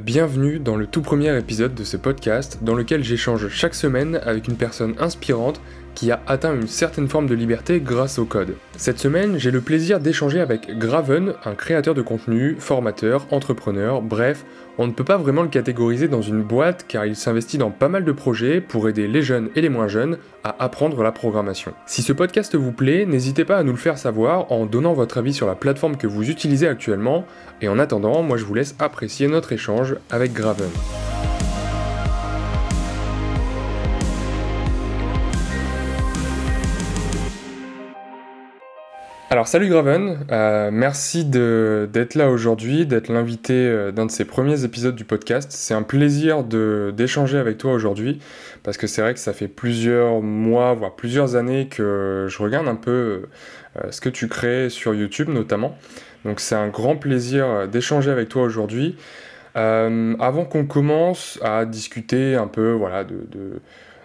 Bienvenue dans le tout premier épisode de ce podcast dans lequel j'échange chaque semaine avec une personne inspirante qui a atteint une certaine forme de liberté grâce au code. Cette semaine, j'ai le plaisir d'échanger avec Graven, un créateur de contenu, formateur, entrepreneur, bref, on ne peut pas vraiment le catégoriser dans une boîte car il s'investit dans pas mal de projets pour aider les jeunes et les moins jeunes à apprendre la programmation. Si ce podcast vous plaît, n'hésitez pas à nous le faire savoir en donnant votre avis sur la plateforme que vous utilisez actuellement et en attendant, moi je vous laisse apprécier notre échange avec Graven. Alors salut Graven, euh, merci d'être là aujourd'hui, d'être l'invité euh, d'un de ces premiers épisodes du podcast. C'est un plaisir d'échanger avec toi aujourd'hui parce que c'est vrai que ça fait plusieurs mois, voire plusieurs années que je regarde un peu euh, ce que tu crées sur YouTube notamment. Donc c'est un grand plaisir d'échanger avec toi aujourd'hui. avant qu'on commence à discuter un peu voilà,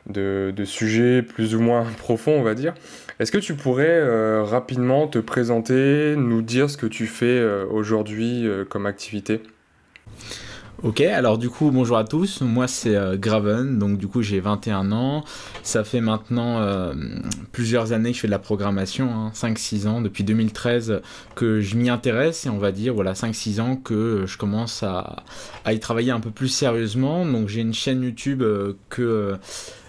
de, sujets plus ou moins profonds, on va dire, est-ce que tu pourrais euh, rapidement te présenter, nous dire ce que tu fais euh, aujourd'hui euh, comme activité? Ok, alors du coup, bonjour à tous. Moi, c'est Graven, donc du coup, j'ai 21 ans. Ça fait maintenant plusieurs années que je fais de la programmation, 5-6 hein, ans, depuis 2013 que je m'y intéresse et on va dire, voilà, 5-6 ans que je commence à, à, y travailler un peu plus sérieusement. Donc, j'ai une chaîne YouTube que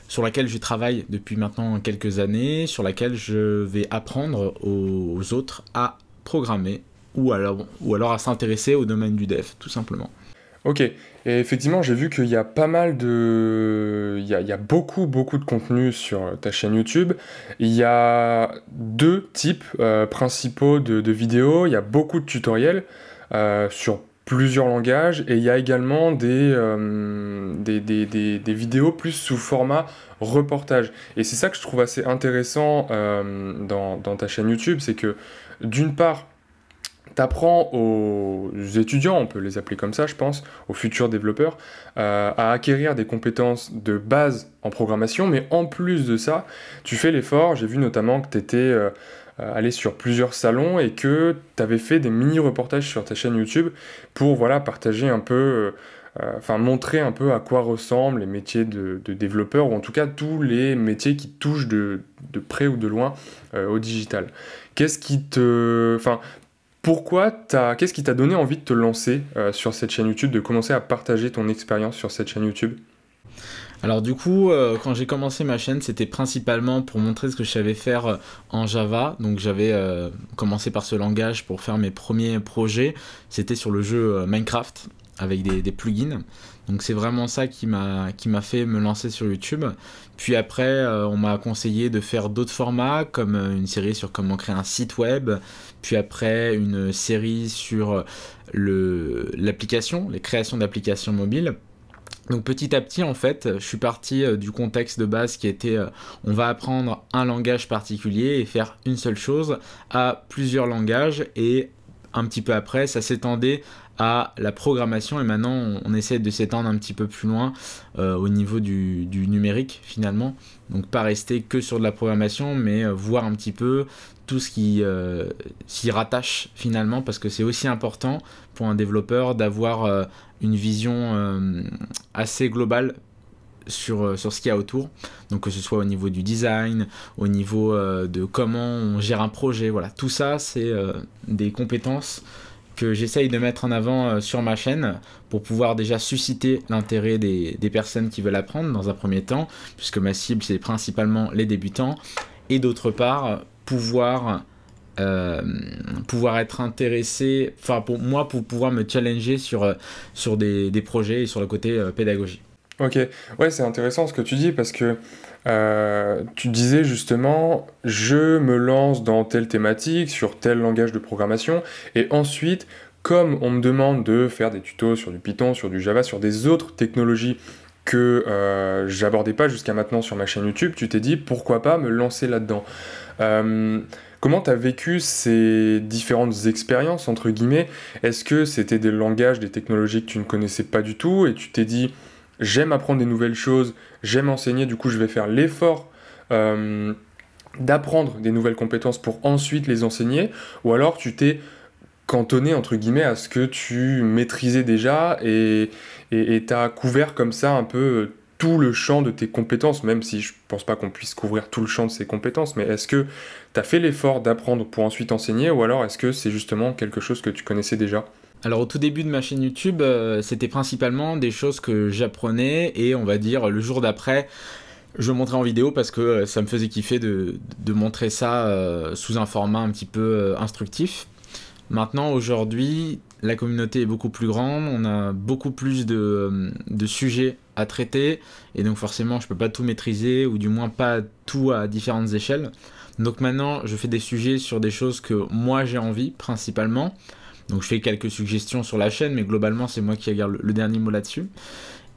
sur laquelle je travaille depuis maintenant quelques années, sur laquelle je vais apprendre aux autres à programmer ou alors, à s'intéresser au domaine du dev, tout simplement. Ok, et effectivement, j'ai vu qu'il y a pas mal de. Il y a, beaucoup, beaucoup de contenu sur ta chaîne YouTube. Il y a deux types euh, principaux de, vidéos. Il y a beaucoup de tutoriels euh, sur plusieurs langages et il y a également euh, des, des, des, des, vidéos plus sous format reportage. Et c'est ça que je trouve assez intéressant euh, dans, dans, ta chaîne YouTube, c'est que d'une part, tu apprends aux étudiants, on peut les appeler comme ça je pense, aux futurs développeurs, euh, à acquérir des compétences de base en programmation, mais en plus de ça, tu fais l'effort, j'ai vu notamment que tu étais... Euh, aller sur plusieurs salons et que tu avais fait des mini-reportages sur ta chaîne YouTube pour voilà, partager un peu, euh, euh, enfin montrer un peu à quoi ressemblent les métiers de, développeur ou en tout cas tous les métiers qui touchent de, de près ou de loin au digital. Qu'est-ce qui te. Enfin, pourquoi Qu'est-ce qui t'a donné envie de te lancer sur cette chaîne YouTube, de commencer à partager ton expérience sur cette chaîne YouTube? Alors du coup, euh, quand j'ai commencé ma chaîne, c'était principalement pour montrer ce que je savais faire euh, en Java. Donc j'avais euh, commencé par ce langage pour faire mes premiers projets. C'était sur le jeu Minecraft avec des, plugins. Donc c'est vraiment ça qui m'a fait me lancer sur YouTube. Puis après, on m'a conseillé de faire d'autres formats comme une série sur comment créer un site web. Puis après, une série sur l'application, les créations d'applications mobiles. Donc petit à petit, en fait, je suis parti euh, du contexte de base qui était euh, on va apprendre un langage particulier et faire une seule chose à plusieurs langages et un petit peu après, ça s'étendait à la programmation et maintenant on, essaie de s'étendre un petit peu plus loin euh, au niveau du, numérique finalement. Donc pas rester que sur de la programmation mais voir un petit peu tout ce qui s'y rattache finalement parce que c'est aussi important pour un développeur d'avoir une vision euh, assez globale sur, euh, sur ce qu'il y a autour. Donc que ce soit au niveau du design, au niveau euh, de comment on gère un projet, voilà. Tout ça, c'est des compétences que j'essaye de mettre en avant sur ma chaîne pour pouvoir déjà susciter l'intérêt des, personnes qui veulent apprendre dans un premier temps, puisque ma cible, c'est principalement les débutants, et d'autre part, pouvoir euh, pouvoir être intéressé, enfin pour moi, pour pouvoir me challenger sur, euh, sur des, des projets et sur le côté euh, pédagogie. Ok, ouais, c'est intéressant ce que tu dis parce que tu disais justement, je me lance dans telle thématique, sur tel langage de programmation, et ensuite, comme on me demande de faire des tutos sur du Python, sur du Java, sur des autres technologies que j'abordais pas jusqu'à maintenant sur ma chaîne YouTube, tu t'es dit pourquoi pas me lancer là-dedans? Comment tu as vécu ces différentes expériences, entre guillemets? Est-ce que c'était des langages, des technologies que tu ne connaissais pas du tout et tu t'es dit, j'aime apprendre des nouvelles choses, j'aime enseigner, du coup je vais faire l'effort euh, d'apprendre des nouvelles compétences pour ensuite les enseigner? Ou alors tu t'es cantonné entre guillemets à ce que tu maîtrisais déjà et tu as couvert comme ça un peu tout le champ de tes compétences, même si je pense pas qu'on puisse couvrir tout le champ de ses compétences, mais est-ce que tu as fait l'effort d'apprendre pour ensuite enseigner ou alors est-ce que c'est justement quelque chose que tu connaissais déjà? Alors au tout début de ma chaîne YouTube, euh, c'était principalement des choses que j'apprenais et on va dire le jour d'après, je montrais en vidéo parce que euh, ça me faisait kiffer de, montrer ça euh, sous un format un petit peu instructif. Maintenant, aujourd'hui, la communauté est beaucoup plus grande, on a beaucoup plus de, de, sujets à traiter, et donc forcément, je peux pas tout maîtriser, ou du moins pas tout à différentes échelles. Donc maintenant, je fais des sujets sur des choses que moi j'ai envie, principalement. Donc je fais quelques suggestions sur la chaîne, mais globalement, c'est moi qui garde le, dernier mot là-dessus.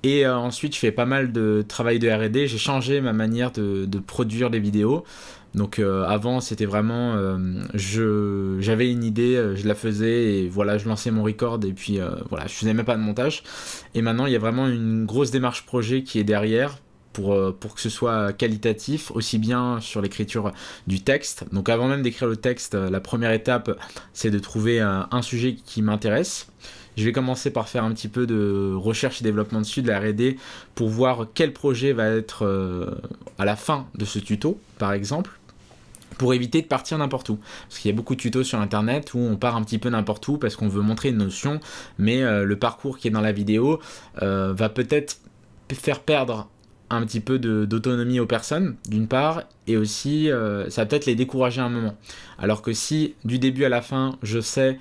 Et euh, ensuite, je fais pas mal de travail de RD. J'ai changé ma manière de, de produire les vidéos. Donc euh, avant c'était vraiment euh, j'avais une idée, euh, je la faisais et voilà je lançais mon record et puis voilà je faisais même pas de montage. Et maintenant il y a vraiment une grosse démarche projet qui est derrière pour, pour que ce soit qualitatif, aussi bien sur l'écriture du texte. Donc avant même d'écrire le texte, la première étape, c'est de trouver un, un sujet qui m'intéresse. Je vais commencer par faire un petit peu de recherche et développement dessus, de la RD, pour voir quel projet va être à la fin de ce tuto, par exemple pour éviter de partir n'importe où. Parce qu'il y a beaucoup de tutos sur internet où on part un petit peu n'importe où parce qu'on veut montrer une notion, mais euh, le parcours qui est dans la vidéo euh, va peut-être faire perdre un petit peu d'autonomie aux personnes, d'une part, et aussi euh, ça va peut-être les décourager un moment. Alors que si du début à la fin, je sais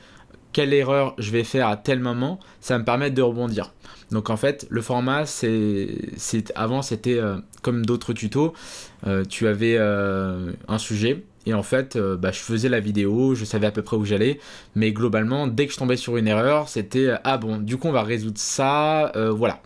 quelle erreur je vais faire à tel moment, ça me permettre de rebondir. Donc en fait, le format, c'est avant c'était comme d'autres tutos, tu avais un sujet, et en fait, euh, bah, je faisais la vidéo, je savais à peu près où j'allais, mais globalement, dès que je tombais sur une erreur, c'était euh, ah bon, du coup on va résoudre ça, euh, voilà.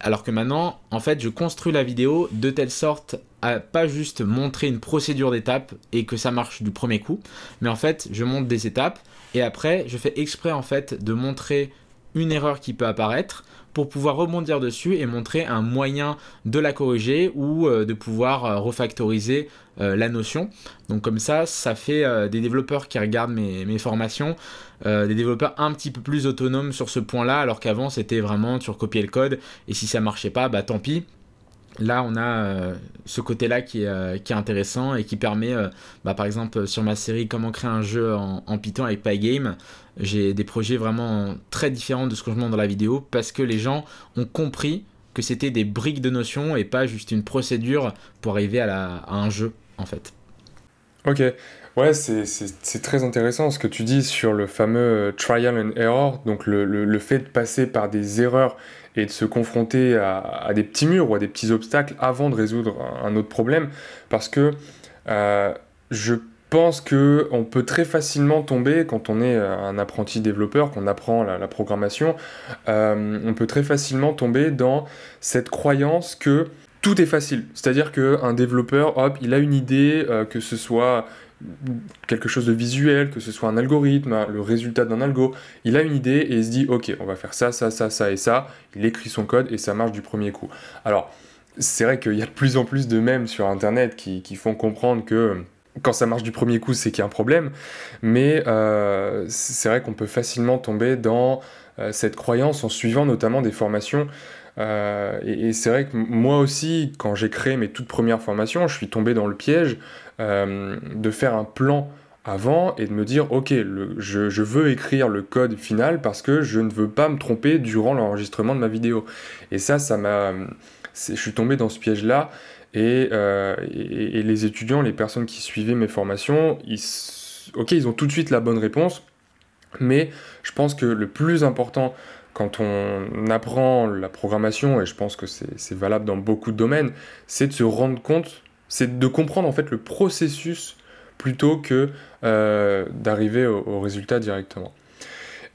Alors que maintenant, en fait, je construis la vidéo de telle sorte à pas juste montrer une procédure d'étapes et que ça marche du premier coup, mais en fait, je monte des étapes et après, je fais exprès en fait de montrer une erreur qui peut apparaître pour pouvoir rebondir dessus et montrer un moyen de la corriger ou euh, de pouvoir euh, refactoriser euh, la notion. Donc comme ça, ça fait des développeurs qui regardent mes, formations, des développeurs un petit peu plus autonomes sur ce point-là, alors qu'avant c'était vraiment tu recopiais le code et si ça marchait pas, bah tant pis. Là, on a ce côté-là qui, est intéressant et qui permet, bah, par exemple, sur ma série Comment créer un jeu en Python avec Pygame, j'ai des projets vraiment très différents de ce que je montre dans la vidéo parce que les gens ont compris que c'était des briques de notions et pas juste une procédure pour arriver à, un jeu en fait. Ok, ouais, c'est très intéressant ce que tu dis sur le fameux euh, trial and error, donc le, fait de passer par des erreurs et de se confronter à, des petits murs ou à des petits obstacles avant de résoudre un, autre problème, parce que euh, je pense que on peut très facilement tomber quand on est euh, un apprenti développeur, qu'on apprend la, programmation, euh, on peut très facilement tomber dans cette croyance que tout est facile. C'est-à-dire qu'un développeur, hop, il a une idée, euh, que ce soit quelque chose de visuel, que ce soit un algorithme, le résultat d'un algo, il a une idée et il se dit, ok, on va faire ça, ça, ça, ça et ça, il écrit son code et ça marche du premier coup. Alors, c'est vrai qu'il y a de plus en plus de mèmes sur Internet qui, qui font comprendre que quand ça marche du premier coup, c'est qu'il y a un problème. Mais euh, c'est vrai qu'on peut facilement tomber dans euh, cette croyance en suivant notamment des formations. Euh, et, c'est vrai que moi aussi, quand j'ai créé mes toutes premières formations, je suis tombé dans le piège de faire un plan avant et de me dire ok je, je, veux écrire le code final parce que je ne veux pas me tromper durant l'enregistrement de ma vidéo et ça ça m'a je suis tombé dans ce piège là euh, et, les étudiants, les personnes qui suivaient mes formations, ils, ok, ils ont tout de suite la bonne réponse, mais je pense que le plus important quand on apprend la programmation, et je pense que c'est valable dans beaucoup de domaines, c'est de se rendre compte, c'est de comprendre en fait le processus plutôt que euh, d'arriver au, résultat directement.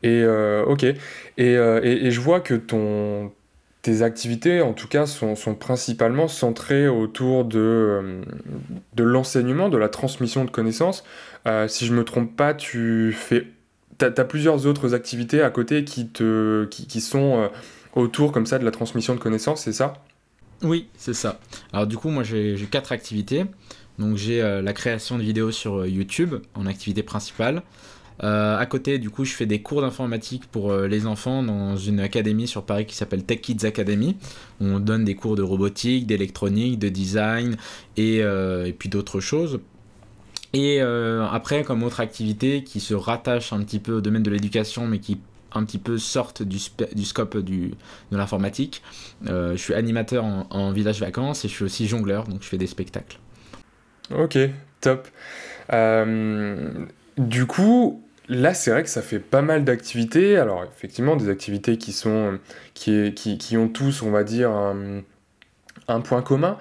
Et euh, ok, et, et, je vois que ton, tes activités, en tout cas, sont, principalement centrées autour de, euh, de l'enseignement, de la transmission de connaissances. Euh, si je me trompe pas, tu fais... Tu as, plusieurs autres activités à côté qui, te, qui, sont euh, autour comme ça de la transmission de connaissances, c'est ça? Oui, c'est ça. Alors du coup, moi j'ai quatre activités. Donc j'ai la création de vidéos sur YouTube en activité principale. À côté, du coup, je fais des cours d'informatique pour les enfants dans une académie sur Paris qui s'appelle Tech Kids Academy. On donne des cours de robotique, d'électronique, de design et, et puis d'autres choses. Et après, comme autre activité qui se rattache un petit peu au domaine de l'éducation, mais qui un petit peu sortent du, scope de l'informatique. Euh, je suis animateur en, village vacances et je suis aussi jongleur, donc je fais des spectacles. Ok, top. Euh, du coup, là, c'est vrai que ça fait pas mal d'activités. Alors, effectivement, des activités qui sont, qui, ont tous, on va dire, un, point commun.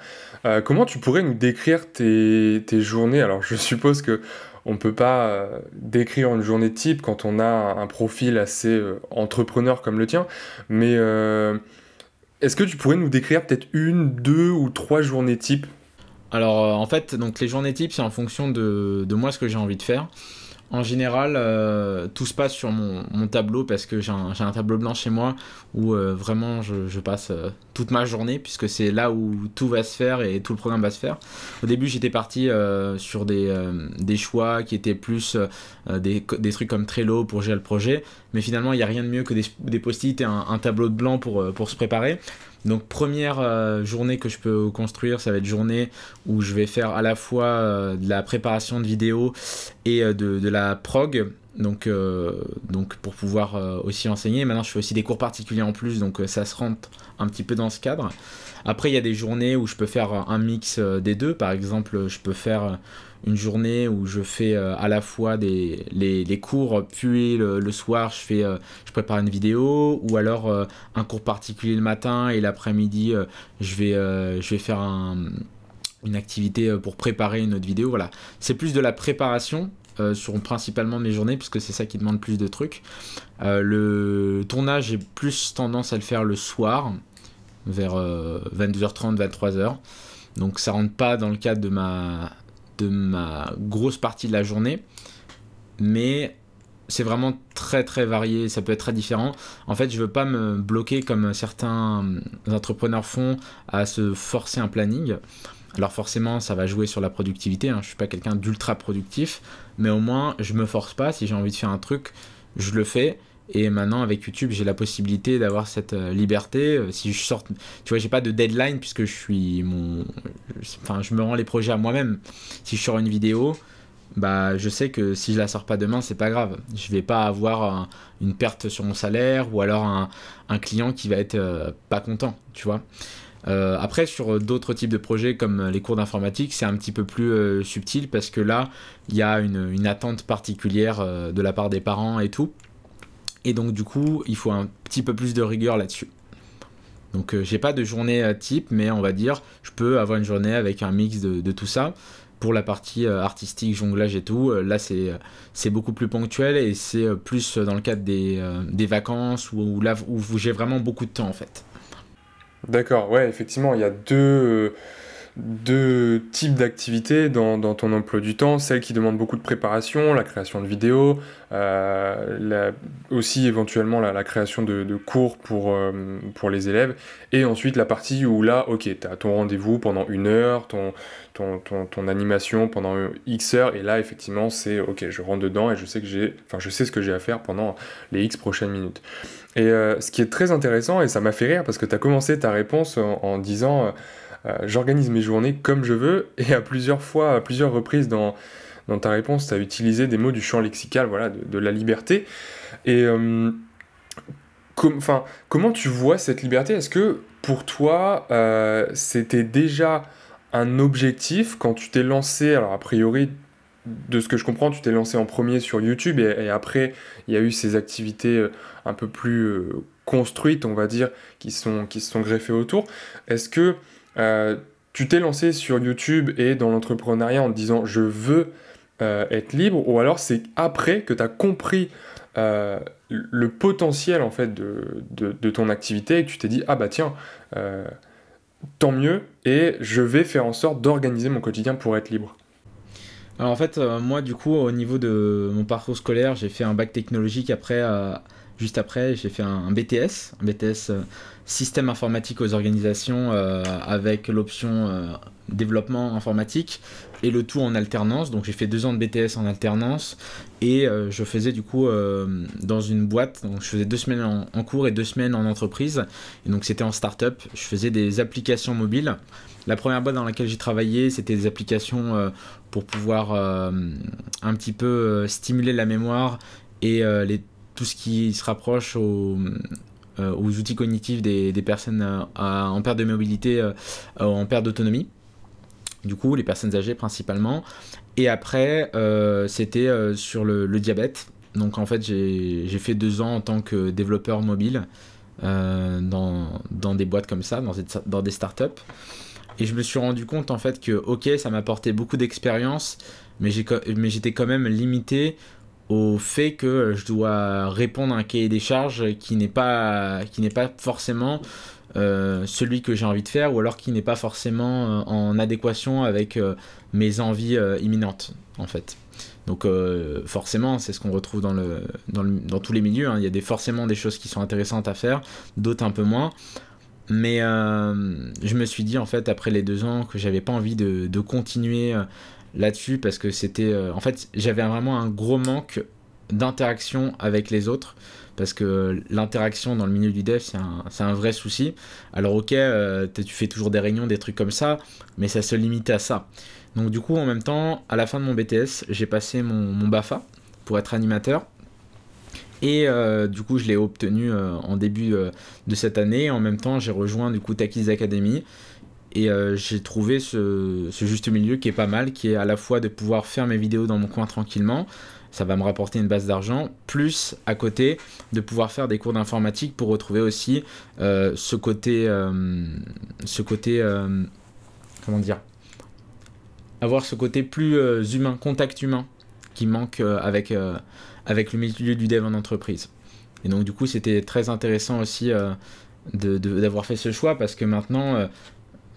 Euh, comment tu pourrais nous décrire tes, journées? Alors, je suppose que on ne peut pas euh, décrire une journée type quand on a un profil assez euh, entrepreneur comme le tien, mais est-ce que tu pourrais nous décrire peut-être une, deux ou trois journées type Alors en fait, donc les journées types, c'est en fonction de, de moi ce que j'ai envie de faire. En général, euh, tout se passe sur mon, tableau parce que j'ai un, tableau blanc chez moi où euh, vraiment je, passe euh, toute ma journée puisque c'est là où tout va se faire et tout le programme va se faire. Au début, j'étais parti sur des, choix qui étaient plus des, trucs comme Trello pour gérer le projet, mais finalement, il n'y a rien de mieux que des, post-it et un, tableau de blanc pour, se préparer. Donc première euh, journée que je peux construire, ça va être journée où je vais faire à la fois euh, de la préparation de vidéos et euh, de, la prog. Donc, donc pour pouvoir aussi enseigner. Maintenant je fais aussi des cours particuliers en plus, donc ça se rentre un petit peu dans ce cadre. Après il y a des journées où je peux faire un mix des deux. Par exemple je peux faire une journée où je fais euh, à la fois les, cours, puis le, soir je, euh, prépare une vidéo, ou alors euh, un cours particulier le matin et l'après-midi je, vais, je vais faire un, une activité pour préparer une autre vidéo. Voilà, c'est plus de la préparation. Sur principalement mes journées puisque c'est ça qui demande plus de trucs. le tournage, j'ai plus tendance à le faire le soir, vers 22h30, 23h. Donc ça rentre pas dans le cadre de ma, de ma grosse partie de la journée. Mais c'est vraiment très très varié, ça peut être très différent. En fait, je veux pas me bloquer comme certains entrepreneurs font à se forcer un planning. Alors forcément, ça va jouer sur la productivité. Hein. Je suis pas quelqu'un d'ultra productif, mais au moins, je me force pas. Si j'ai envie de faire un truc, je le fais. Et maintenant, avec YouTube, j'ai la possibilité d'avoir cette euh, liberté. Euh, si je sors, tu vois, j'ai pas de deadline puisque je suis mon, enfin, je me rends les projets à moi-même. Si je sors une vidéo, bah, je sais que si je la sors pas demain, c'est pas grave. Je vais pas avoir une perte sur mon salaire ou alors un, client qui va être euh, pas content, tu vois. Après, sur d'autres types de projets comme les cours d'informatique, c'est un petit peu plus subtil parce que là, il y a une, attente particulière de la part des parents et tout. Et donc du coup, il faut un petit peu plus de rigueur là-dessus. Donc euh, j'ai pas de journée euh, type, mais on va dire, je peux avoir une journée avec un mix de, tout ça. Pour la partie euh, artistique, jonglage et tout, là c'est, beaucoup plus ponctuel et c'est plus dans le cadre des, des vacances où, là, où j'ai vraiment beaucoup de temps en fait. D'accord, ouais, effectivement, il y a deux deux types d'activités dans, dans, ton emploi du temps, celles qui demandent beaucoup de préparation, la création de vidéos, euh, aussi éventuellement la, création de, de cours pour, euh, pour les élèves, et ensuite la partie où là, ok, tu as ton rendez-vous pendant une heure, ton, ton, ton, ton, animation pendant X heures, et là effectivement c'est ok, je rentre dedans et je sais, que j'ai, je sais ce que j'ai à faire pendant les X prochaines minutes. Et euh, ce qui est très intéressant, et ça m'a fait rire parce que tu as commencé ta réponse en, disant euh, j'organise mes journées comme je veux, et à plusieurs fois, à plusieurs reprises dans, dans ta réponse, tu as utilisé des mots du champ lexical, voilà, de, la liberté. Et euh, comment tu vois cette liberté? Est-ce que pour toi, euh, c'était déjà un objectif quand tu t'es lancé, alors a priori, de ce que je comprends, tu t'es lancé en premier sur YouTube et, après, il y a eu ces activités un peu plus construites, on va dire, qui, sont, se sont greffées autour. Est-ce que euh, tu t'es lancé sur YouTube et dans l'entrepreneuriat en te disant je veux euh, être libre, ou alors c'est après que tu as compris euh, le potentiel en fait de, de, ton activité et que tu t'es dit ah bah tiens, tant mieux, et je vais faire en sorte d'organiser mon quotidien pour être libre? Alors en fait, moi du coup, au niveau de mon parcours scolaire, j'ai fait un bac technologique après juste après, j'ai fait un, BTS, un BTS système informatique aux organisations avec l'option développement informatique et le tout en alternance. Donc j'ai fait deux ans de BTS en alternance et euh, je faisais du coup euh, dans une boîte. Donc je faisais deux semaines en, cours et deux semaines en entreprise. Et donc c'était en start-up. Je faisais des applications mobiles. La première boîte dans laquelle j'ai travaillé, c'était des applications euh, pour pouvoir un petit peu stimuler la mémoire et tout ce qui se rapproche aux, outils cognitifs des, personnes en perte de mobilité, en perte d'autonomie du coup, les personnes âgées principalement. Et après, euh, c'était euh, sur le, diabète. Donc en fait, j'ai fait deux ans en tant que développeur mobile euh, dans, des boîtes comme ça, dans des startups. Et je me suis rendu compte en fait que, ok, ça m'apportait beaucoup d'expérience, mais j'étais quand même limité au fait que je dois répondre à un cahier des charges qui n'est pas, qui n'est pas forcément euh, celui que j'ai envie de faire ou alors qui n'est pas forcément euh, en adéquation avec euh, mes envies imminentes en fait. Donc forcément, c'est ce qu'on retrouve dans, le, dans, tous les milieux. Hein. Il y a des, forcément des choses qui sont intéressantes à faire, d'autres un peu moins. Mais je me suis dit en fait après les deux ans que j'avais pas envie de, continuer là-dessus parce que c'était en fait j'avais vraiment un gros manque d'interaction avec les autres parce que l'interaction dans le milieu du dev, c'est un, vrai souci. Alors ok, euh, tu fais toujours des réunions, des trucs comme ça, mais ça se limite à ça. Donc du coup, en même temps, à la fin de mon BTS, j'ai passé mon, BAFA pour être animateur. Et euh, du coup, je l'ai obtenu euh, en début de cette année. En même temps, j'ai rejoint du coup Takis Academy. Et j'ai trouvé ce, ce, juste milieu qui est pas mal, qui est à la fois de pouvoir faire mes vidéos dans mon coin tranquillement, ça va me rapporter une base d'argent, plus à côté de pouvoir faire des cours d'informatique pour retrouver aussi euh, ce côté, euh, ce côté, euh, comment dire, avoir ce côté plus humain, contact humain qui manque avec, avec le milieu du dev en entreprise. Et donc du coup c'était très intéressant aussi d'avoir fait ce choix parce que maintenant,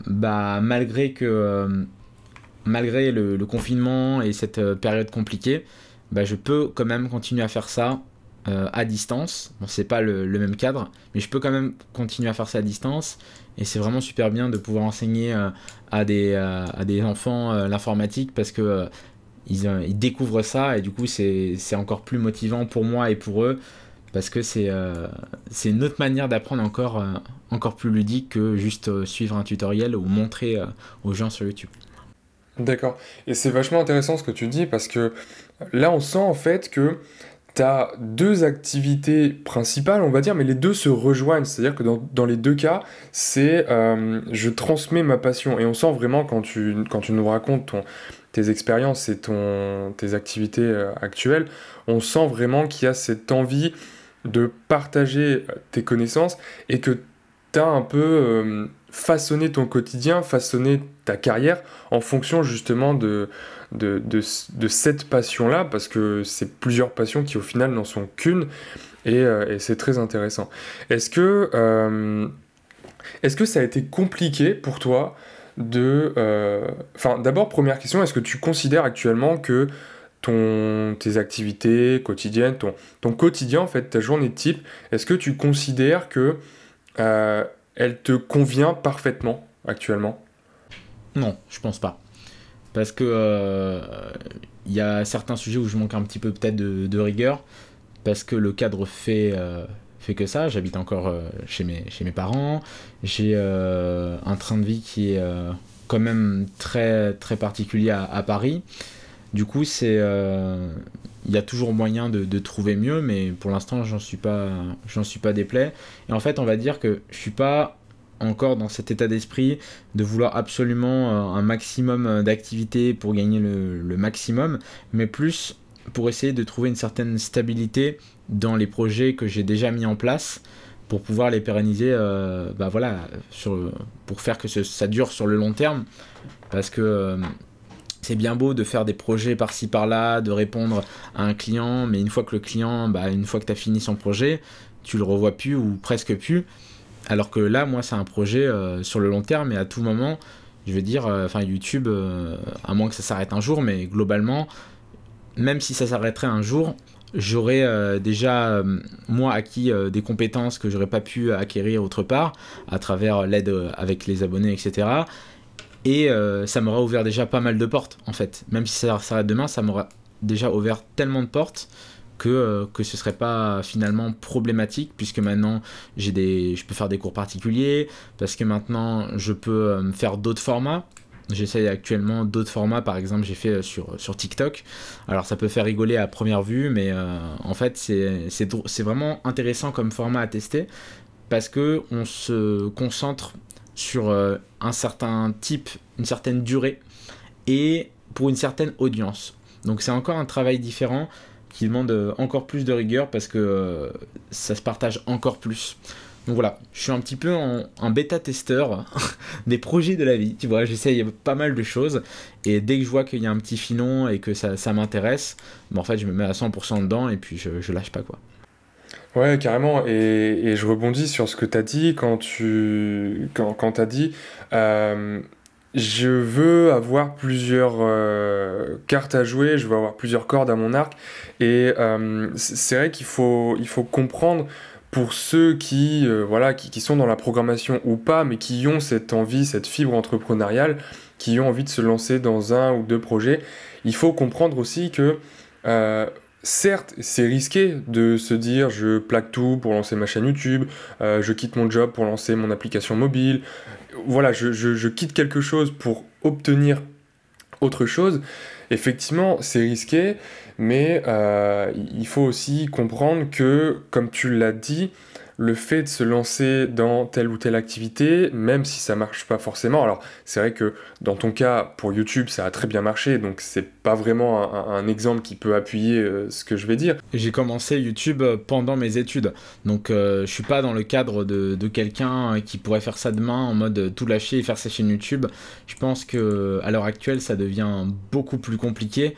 bah, malgré que malgré le, confinement et cette période compliquée, bah, je peux quand même continuer à faire ça euh, à distance. Bon, c'est pas le, même cadre, mais je peux quand même continuer à faire ça à distance. Et c'est vraiment super bien de pouvoir enseigner euh, à, des, euh, à des enfants l'informatique parce que ils, ils, découvrent ça et du coup c'est encore plus motivant pour moi et pour eux parce que c'est c'est une autre manière d'apprendre encore, encore plus ludique que juste suivre un tutoriel ou montrer aux gens sur YouTube. D'accord. Et c'est vachement intéressant ce que tu dis parce que là, on sent en fait que tu as deux activités principales, on va dire, mais les deux se rejoignent. C'est-à-dire que dans, les deux cas, c'est euh, je transmets ma passion. Et on sent vraiment quand tu, quand tu nous racontes tes expériences et ton, tes activités euh, actuelles, on sent vraiment qu'il y a cette envie de partager tes connaissances et que tu as un peu euh, façonné ton quotidien, façonné ta carrière en fonction justement de, de, de, cette passion-là, parce que c'est plusieurs passions qui au final n'en sont qu'une, et, euh, et c'est très intéressant. Est-ce que, euh, est-ce que ça a été compliqué pour toi de... Enfin, d'abord, première question, est-ce que tu considères actuellement que ton, tes activités quotidiennes, ton, quotidien, en fait, ta journée de type, est-ce que tu considères que euh, elle te convient parfaitement actuellement? Non, je pense pas. Parce que il euh, y a certains sujets où je manque un petit peu peut-être de, rigueur, parce que le cadre fait, euh, fait que ça. J'habite encore chez, mes, chez mes parents, j'ai un train de vie qui est quand même très, très particulier à Paris. Du coup, il y a toujours moyen de, trouver mieux, mais pour l'instant, j'en suis pas, j'en suis pas déplaît. Et en fait, on va dire que je suis pas encore dans cet état d'esprit de vouloir absolument euh, un maximum euh, d'activité pour gagner le, maximum, mais plus pour essayer de trouver une certaine stabilité dans les projets que j'ai déjà mis en place pour pouvoir les pérenniser, euh, bah voilà, sur, pour faire que ça dure sur le long terme. Parce que c'est bien beau de faire des projets par-ci par-là, de répondre à un client, mais une fois que le client, bah, une fois que tu as fini son projet, tu le revois plus ou presque plus. Alors que là, moi, c'est un projet euh, sur le long terme et à tout moment, je veux dire, euh, enfin YouTube, euh, à moins que ça s'arrête un jour, mais globalement, même si ça s'arrêterait un jour, j'aurais euh, déjà, euh, moi, acquis des compétences que j'aurais pas pu acquérir autre part, à travers l'aide avec les abonnés, etc. Et ça m'aura ouvert déjà pas mal de portes, en fait. Même si ça s'arrête demain, ça m'aura déjà ouvert tellement de portes que, que ce serait pas finalement problématique, puisque maintenant, je peux faire des cours particuliers, parce que maintenant, je peux faire d'autres formats J'essaye actuellement d'autres formats, par exemple j'ai fait euh, sur, sur TikTok. Alors ça peut faire rigoler à première vue, mais euh, en fait c'est vraiment intéressant comme format à tester parce que on se concentre sur euh, un certain type, une certaine durée et pour une certaine audience. Donc c'est encore un travail différent qui demande encore plus de rigueur parce que ça se partage encore plus. Donc voilà, je suis un petit peu en, bêta-testeur des projets de la vie. Tu vois, j'essaye pas mal de choses. Et dès que je vois qu'il y a un petit filon et que ça, m'intéresse, en fait, je me mets à 100% dedans et puis je, je lâche pas quoi. Ouais, carrément. Et, je rebondis sur ce que tu as dit quand tu quand, quand as dit euh, je veux avoir plusieurs euh, cartes à jouer, je veux avoir plusieurs cordes à mon arc. Et euh, c'est vrai qu'il faut, il faut comprendre pour ceux qui, euh, voilà, qui, sont dans la programmation ou pas, mais qui ont cette envie, cette fibre entrepreneuriale, qui ont envie de se lancer dans un ou deux projets, il faut comprendre aussi que, euh, certes, c'est risqué de se dire je plaque tout pour lancer ma chaîne YouTube, euh, je quitte mon job pour lancer mon application mobile, voilà, je quitte quelque chose pour obtenir autre chose. Effectivement, c'est risqué, mais euh, il faut aussi comprendre que, comme tu l'as dit, le fait de se lancer dans telle ou telle activité, même si ça marche pas forcément, alors c'est vrai que dans ton cas, pour YouTube, ça a très bien marché, donc c'est pas vraiment un, exemple qui peut appuyer euh, ce que je vais dire. J'ai commencé YouTube pendant mes études, donc euh, je suis pas dans le cadre de, de quelqu'un qui pourrait faire ça demain en mode tout lâcher et faire sa chaîne YouTube. Je pense que à l'heure actuelle, ça devient beaucoup plus compliqué.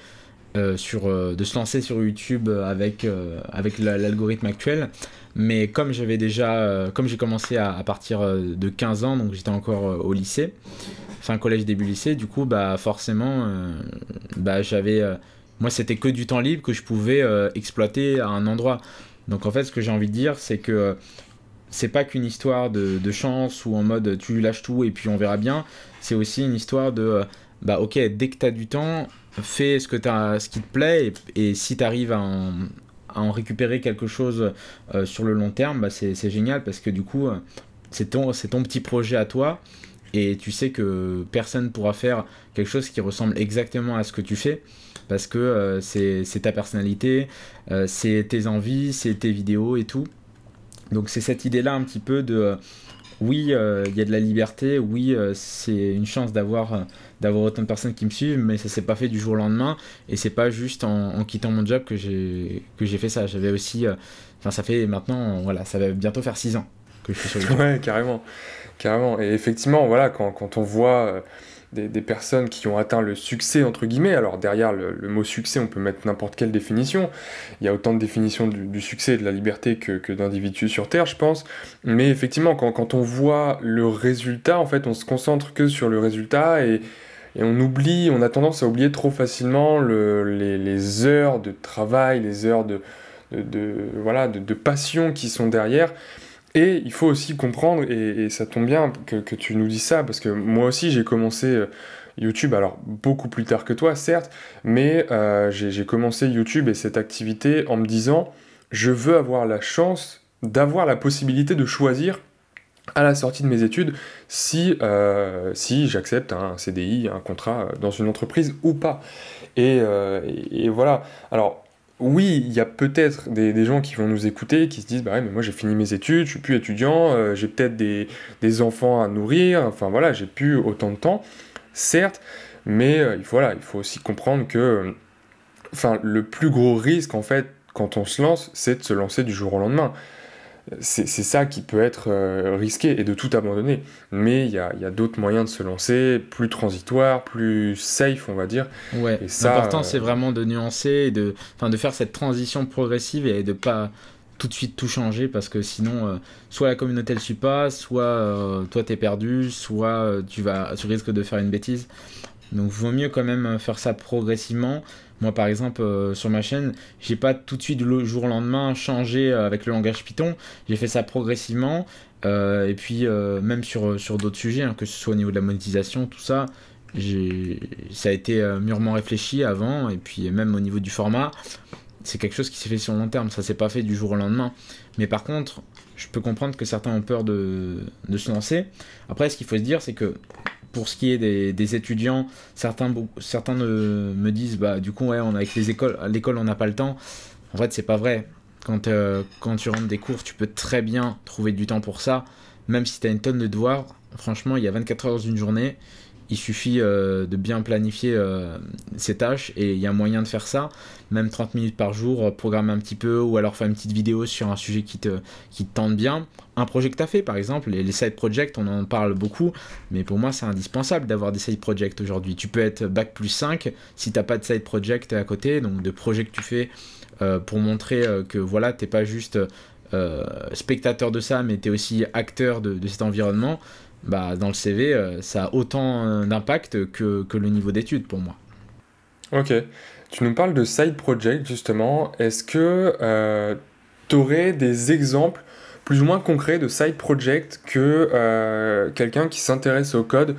Euh, sur, euh, de se lancer sur YouTube avec, euh, avec l'algorithme actuel. Mais comme j'avais déjà, comme j'ai commencé à, partir de 15 ans, donc j'étais encore au lycée, enfin collège début lycée, du coup bah forcément, bah j'avais, moi c'était que du temps libre que je pouvais exploiter à un endroit. Donc en fait ce que j'ai envie de dire c'est que c'est pas qu'une histoire de, de, chance ou en mode tu lâches tout et puis on verra bien. C'est aussi une histoire de bah ok, dès que tu as du temps, fais ce, que ce qui te plaît et, si tu arrives à en, récupérer quelque chose euh, sur le long terme, bah c'est génial parce que du coup, euh, c'est ton, petit projet à toi et tu sais que personne ne pourra faire quelque chose qui ressemble exactement à ce que tu fais parce que euh, c'est ta personnalité, c'est tes envies, c'est tes vidéos et tout. Donc c'est cette idée-là un petit peu de oui, il y a de la liberté, oui, c'est une chance d'avoir d'avoir autant de personnes qui me suivent, mais ça s'est pas fait du jour au lendemain. Et c'est pas juste en, quittant mon job que j'ai fait ça. J'avais aussi, euh, enfin ça fait maintenant, voilà, ça va bientôt faire 6 ans que je suis sur YouTube. ouais, carrément, carrément. Et effectivement, voilà, quand on voit des, personnes qui ont atteint le succès, entre guillemets. Alors derrière le, mot succès, on peut mettre n'importe quelle définition. Il y a autant de définitions du, succès et de la liberté que, d'individus sur Terre, je pense. Mais effectivement, quand, quand, on voit le résultat, en fait, on se concentre que sur le résultat et, et on oublie, on a tendance à oublier trop facilement les, heures de travail, les heures de, voilà, de, passion qui sont derrière. Et il faut aussi comprendre, et, ça tombe bien que, tu nous dis ça, parce que moi aussi j'ai commencé euh, YouTube, alors beaucoup plus tard que toi, certes, mais euh, j'ai commencé YouTube et cette activité en me disant, je veux avoir la chance d'avoir la possibilité de choisir à la sortie de mes études si, euh, j'accepte un CDI, un contrat dans une entreprise ou pas. Et, euh, voilà. Alors, oui, il y a peut-être des, gens qui vont nous écouter qui se disent Bah ouais, mais moi j'ai fini mes études, je suis plus étudiant, euh, j'ai peut-être des, enfants à nourrir, enfin voilà, j'ai plus autant de temps, certes, mais voilà, il faut aussi comprendre que le plus gros risque en fait quand on se lance, c'est de se lancer du jour au lendemain c'est ça qui peut être euh, risqué et de tout abandonner. Mais il y a, d'autres moyens de se lancer, plus transitoires, plus safe, on va dire. Ouais, l'important euh, c'est vraiment de nuancer et de, de faire cette transition progressive et de pas tout de suite tout changer parce que sinon, euh, soit la communauté ne suit pas, soit toi t'es perdu, soit tu, vas, tu risques de faire une bêtise. Donc, vaut mieux quand même faire ça progressivement. Moi, par exemple, euh, sur ma chaîne, j'ai pas tout de suite, le jour au lendemain, changé euh, avec le langage Python. J'ai fait ça progressivement. Euh, et puis, même sur, sur d'autres sujets, hein, que ce soit au niveau de la monétisation, tout ça, ça a été mûrement réfléchi avant. Et puis, même au niveau du format, c'est quelque chose qui s'est fait sur long terme. Ça s'est pas fait du jour au lendemain. Mais par contre, je peux comprendre que certains ont peur de, de se lancer. Après, ce qu'il faut se dire, c'est que pour ce qui est des, étudiants, certains, certains me disent bah du coup ouais on avec les écoles l'école on n'a pas le temps. En fait c'est pas vrai. Quand, euh, quand tu rentres des cours, tu peux très bien trouver du temps pour ça, même si tu as une tonne de devoirs. Franchement, il y a 24 heures dans une journée. Il suffit euh, de bien planifier euh, ses tâches et il y a moyen de faire ça. Même 30 minutes par jour, euh, programmer un petit peu ou alors faire une petite vidéo sur un sujet qui te, tente bien. Un projet que tu as fait par exemple, les, side projects, on en parle beaucoup, mais pour moi c'est indispensable d'avoir des side projects aujourd'hui. Tu peux être bac plus 5 si tu n'as pas de side project à côté, donc de projets que tu fais pour montrer que voilà, t'es pas juste spectateur de ça, mais tu es aussi acteur de cet environnement bah, dans le CV, euh, ça a autant euh, d'impact que, que, le niveau d'études pour moi. Ok. Tu nous parles de side project justement. Est-ce que euh, tu aurais des exemples plus ou moins concrets de side project que quelqu'un qui s'intéresse au code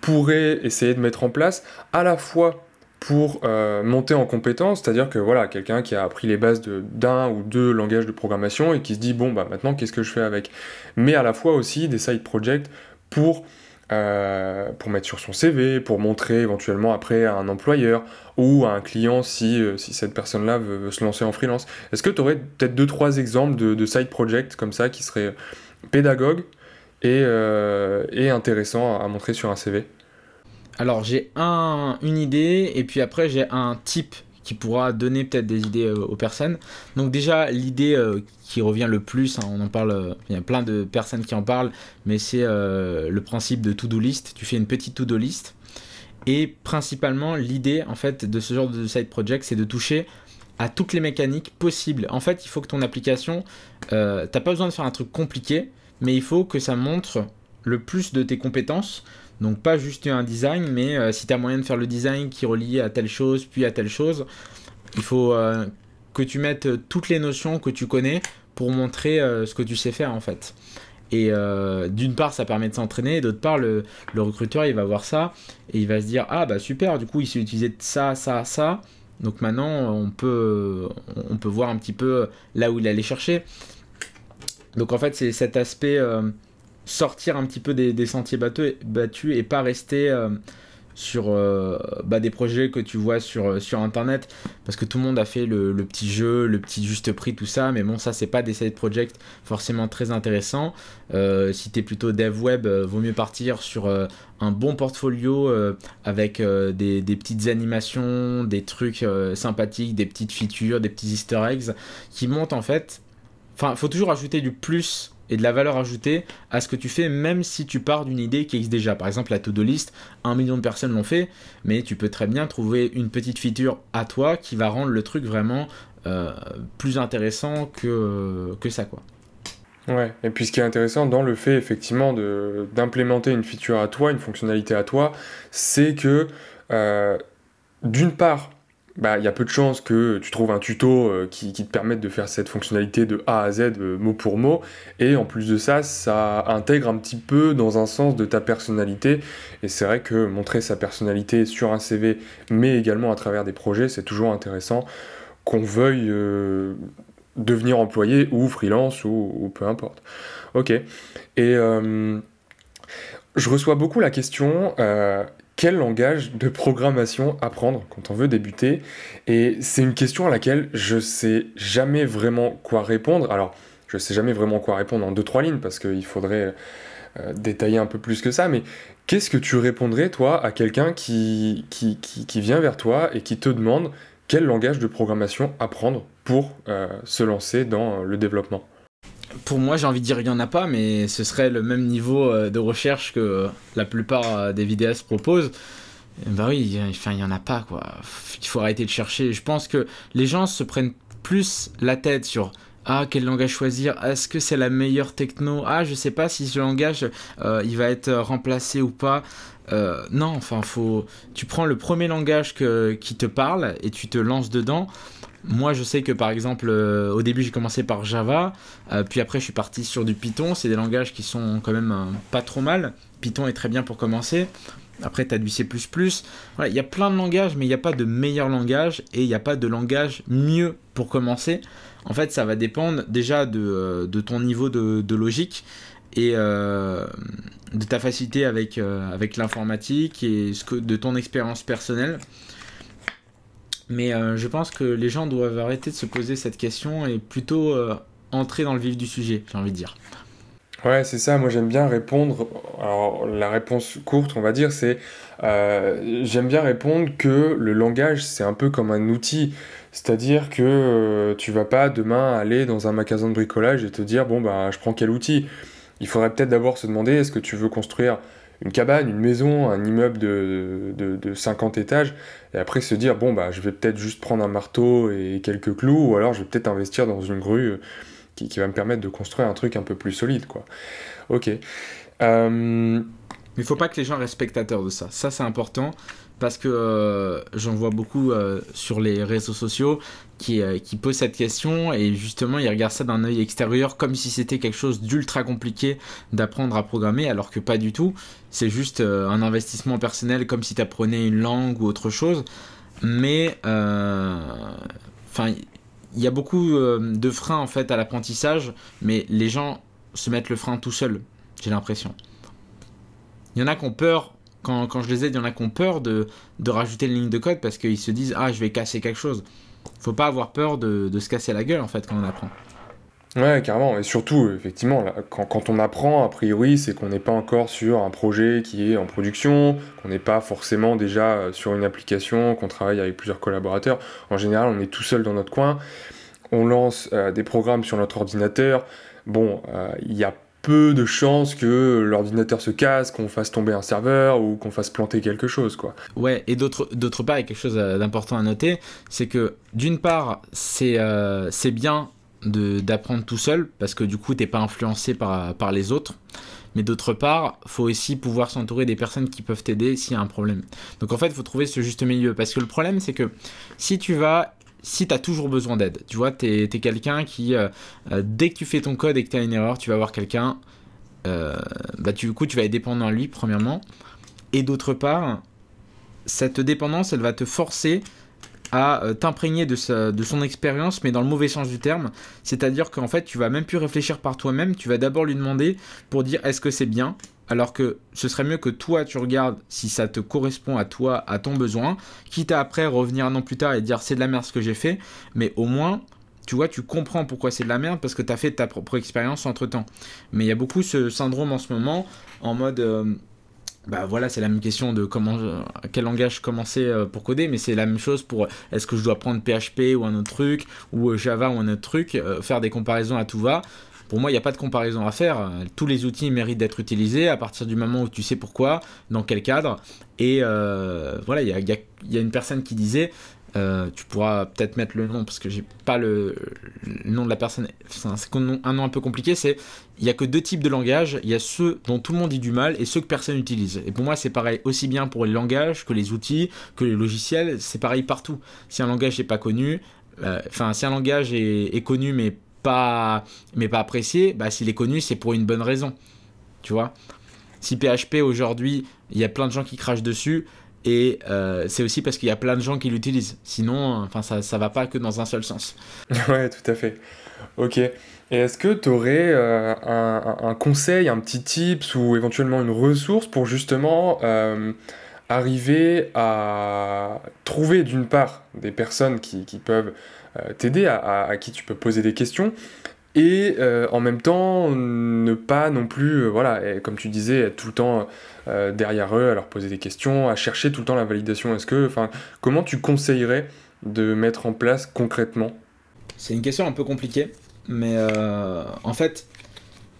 pourrait essayer de mettre en place à la fois pour monter en compétence, c'est-à-dire que voilà, quelqu'un qui a appris les bases d'un ou deux langages de programmation et qui se dit bon bah maintenant qu'est-ce que je fais avec, mais à la fois aussi des side projects pour, euh, pour mettre sur son CV, pour montrer éventuellement après à un employeur ou à un client si, euh, cette personne-là veut, se lancer en freelance. Est-ce que tu aurais peut-être deux, trois exemples de, side projects comme ça qui seraient pédagogues et, euh, intéressants à montrer sur un CV alors j'ai un, une idée et puis après j'ai un type qui pourra donner peut-être des idées euh, aux personnes. Donc déjà, l'idée euh, qui revient le plus, hein, on en parle, euh, il y a plein de personnes qui en parlent, mais c'est le principe de to-do list. Tu fais une petite to-do list. Et principalement, l'idée en fait de ce genre de side project, c'est de toucher à toutes les mécaniques possibles. En fait, il faut que ton application, t'as pas besoin de faire un truc compliqué, mais il faut que ça montre le plus de tes compétences donc pas juste un design, mais euh, si tu as moyen de faire le design qui relie à telle chose, puis à telle chose, il faut euh, que tu mettes toutes les notions que tu connais pour montrer euh, ce que tu sais faire en fait. Et d'une part, ça permet de s'entraîner, d'autre part, le, le, recruteur, il va voir ça et il va se dire Ah bah super, du coup, il s'est utilisé ça, ça, ça. Donc maintenant, on peut, on peut voir un petit peu là où il allait chercher. Donc en fait, c'est cet aspect sortir un petit peu des, sentiers battus, et pas rester euh, sur euh, bah, des projets que tu vois sur, euh, sur internet parce que tout le monde a fait le, petit jeu, le petit juste prix, tout ça, mais bon, ça c'est pas des side projects forcément très intéressants. si tu es plutôt dev web, vaut mieux partir sur un bon portfolio avec des, des, petites animations, des trucs sympathiques, des petites features, des petits easter eggs qui montent en fait. Enfin, faut toujours ajouter du plus et de la valeur ajoutée à ce que tu fais, même si tu pars d'une idée qui existe déjà. Par exemple, la to-do list, un million de personnes l'ont fait, mais tu peux très bien trouver une petite feature à toi qui va rendre le truc vraiment euh, plus intéressant que, ça, quoi. Ouais, et puis ce qui est intéressant dans le fait effectivement d'implémenter une feature à toi, une fonctionnalité à toi, c'est que euh, d'une part, bah, y a peu de chances que tu trouves un tuto euh, qui, te permette de faire cette fonctionnalité de A à Z, euh, mot pour mot. Et en plus de ça, ça intègre un petit peu dans un sens de ta personnalité. Et c'est vrai que montrer sa personnalité sur un CV, mais également à travers des projets, c'est toujours intéressant qu'on veuille euh, devenir employé ou freelance ou, peu importe. Ok. Et je reçois beaucoup la question quel langage de programmation apprendre quand on veut débuter? Et c'est une question à laquelle je sais jamais vraiment quoi répondre. Alors, je sais jamais vraiment quoi répondre en deux trois lignes parce qu'il faudrait euh, détailler un peu plus que ça. Mais qu'est-ce que tu répondrais toi à quelqu'un qui qui, vient vers toi et qui te demande quel langage de programmation apprendre pour euh, se lancer dans le développement? Pour moi, j'ai envie de dire qu'il n'y en a pas, mais ce serait le même niveau euh, de recherche que la plupart euh, des vidéastes proposent. Bah oui, enfin, il n'y en a pas, quoi. Il faut arrêter de chercher. Je pense que les gens se prennent plus la tête sur ah quel langage choisir? Est-ce que c'est la meilleure techno? Ah je sais pas si ce langage euh, il va être remplacé ou pas. Euh, non, enfin faut. Tu prends le premier langage qui te parle et tu te lances dedans. Moi je sais que par exemple euh, au début j'ai commencé par Java, puis après je suis parti sur du Python. C'est des langages qui sont quand même pas trop mal. Python est très bien pour commencer. Après, tu as du C. Il y a plein de langages, mais il n'y a pas de meilleur langage et il n'y a pas de langage mieux pour commencer. En fait, ça va dépendre déjà de, euh, ton niveau de, logique et euh, de ta facilité avec, euh, avec l'informatique et de ton expérience personnelle. Mais je pense que les gens doivent arrêter de se poser cette question et plutôt entrer dans le vif du sujet, j'ai envie de dire. Ouais, c'est ça. Moi, j'aime bien répondre. Alors, la réponse courte, on va dire, c'est euh, j'aime bien répondre que le langage, c'est un peu comme un outil. C'est-à-dire que euh, tu vas pas demain aller dans un magasin de bricolage et te dire bon, bah, je prends quel outil? Il faudrait peut-être d'abord se demander est-ce que tu veux construire une cabane, une maison, un immeuble de, de, de 50 étages, et après se dire bon, bah, je vais peut-être juste prendre un marteau et quelques clous, ou alors je vais peut-être investir dans une grue qui, va me permettre de construire un truc un peu plus solide, quoi. Ok. Euh... Mais il faut pas que les gens restent spectateurs de ça. Ça, c'est important parce que euh, j'en vois beaucoup euh, sur les réseaux sociaux qui, euh, posent cette question et justement ils regardent ça d'un œil extérieur comme si c'était quelque chose d'ultra compliqué d'apprendre à programmer alors que pas du tout. C'est juste un investissement personnel comme si tu apprenais une langue ou autre chose. Mais enfin il y a beaucoup euh, de freins en fait à l'apprentissage, mais les gens se mettent le frein tout seuls, j'ai l'impression. Il y en a qui ont peur, quand, je les aide, il y en a qui ont peur de, de rajouter une ligne de code parce qu'ils se disent Ah, je vais casser quelque chose. Faut pas avoir peur de, de se casser la gueule en fait quand on apprend. Ouais, carrément. Et surtout, effectivement, quand, quand, on apprend, a priori, c'est qu'on n'est pas encore sur un projet qui est en production, qu'on n'est pas forcément déjà euh, sur une application, qu'on travaille avec plusieurs collaborateurs. En général, on est tout seul dans notre coin. On lance euh, des programmes sur notre ordinateur. Bon, euh, il y a peu de chances que l'ordinateur se casse, qu'on fasse tomber un serveur ou qu'on fasse planter quelque chose, quoi. Ouais, et d'autre part, il y a quelque chose d'important à noter, c'est que d'une part, c'est c'est bien d'apprendre tout seul parce que du coup t'es pas influencé par, par les autres mais d'autre part faut aussi pouvoir s'entourer des personnes qui peuvent t'aider s'il y a un problème donc en fait il faut trouver ce juste milieu parce que le problème c'est que si tu vas si tu as toujours besoin d'aide. Tu vois tu es, quelqu'un qui euh, euh, dès que tu fais ton code et que tu as une erreur tu vas voir quelqu'un euh, bah du coup tu vas être dépendant de lui premièrement. Et d'autre part cette dépendance elle va te forcer à euh, t'imprégner de, de son expérience, mais dans le mauvais sens du terme. C'est-à-dire qu'en fait, tu vas même plus réfléchir par toi-même, tu vas d'abord lui demander pour dire est-ce que c'est bien, alors que ce serait mieux que toi tu regardes si ça te correspond à toi, à ton besoin, quitte à après revenir un an plus tard et dire c'est de la merde ce que j'ai fait, mais au moins tu vois, tu comprends pourquoi c'est de la merde parce que tu as fait ta propre expérience entre temps. Mais il y a beaucoup ce syndrome en ce moment en mode euh, bah voilà, c'est la même question de comment, quel langage commencer euh, pour coder, mais c'est la même chose pour est-ce que je dois prendre PHP ou un autre truc, ou euh, Java ou un autre truc, euh, faire des comparaisons à tout va. Pour moi, il n'y a pas de comparaison à faire. Tous les outils méritent d'être utilisés à partir du moment où tu sais pourquoi, dans quel cadre. Et voilà, il y a, y a, une personne qui disait euh, tu pourras peut-être mettre le nom parce que j'ai pas le, nom de la personne. C'est un, nom un peu compliqué. C'est il y a que deux types de langages. Il y a ceux dont tout le monde dit du mal et ceux que personne n'utilise. Et pour moi, c'est pareil aussi bien pour les langages que les outils, que les logiciels. C'est pareil partout. Si un langage n'est pas connu, euh, enfin si un langage est, connu mais pas mais pas apprécié, bah s'il est connu, c'est pour une bonne raison. Tu vois? Si PHP aujourd'hui, il y a plein de gens qui crachent dessus, et euh, c'est aussi parce qu'il y a plein de gens qui l'utilisent. Sinon, enfin, ça, ça va pas que dans un seul sens. ouais, tout à fait. Ok. Et est-ce que tu aurais euh, un, conseil, un petit tips ou éventuellement une ressource pour justement euh, arriver à trouver d'une part des personnes qui, qui peuvent t'aider, à, qui tu peux poser des questions, et en même temps ne pas non plus, voilà, comme tu disais, être tout le temps euh, derrière eux, à leur poser des questions, à chercher tout le temps la validation. Est-ce que, enfin, comment tu conseillerais de mettre en place concrètement? C'est une question un peu compliquée, mais euh, en fait,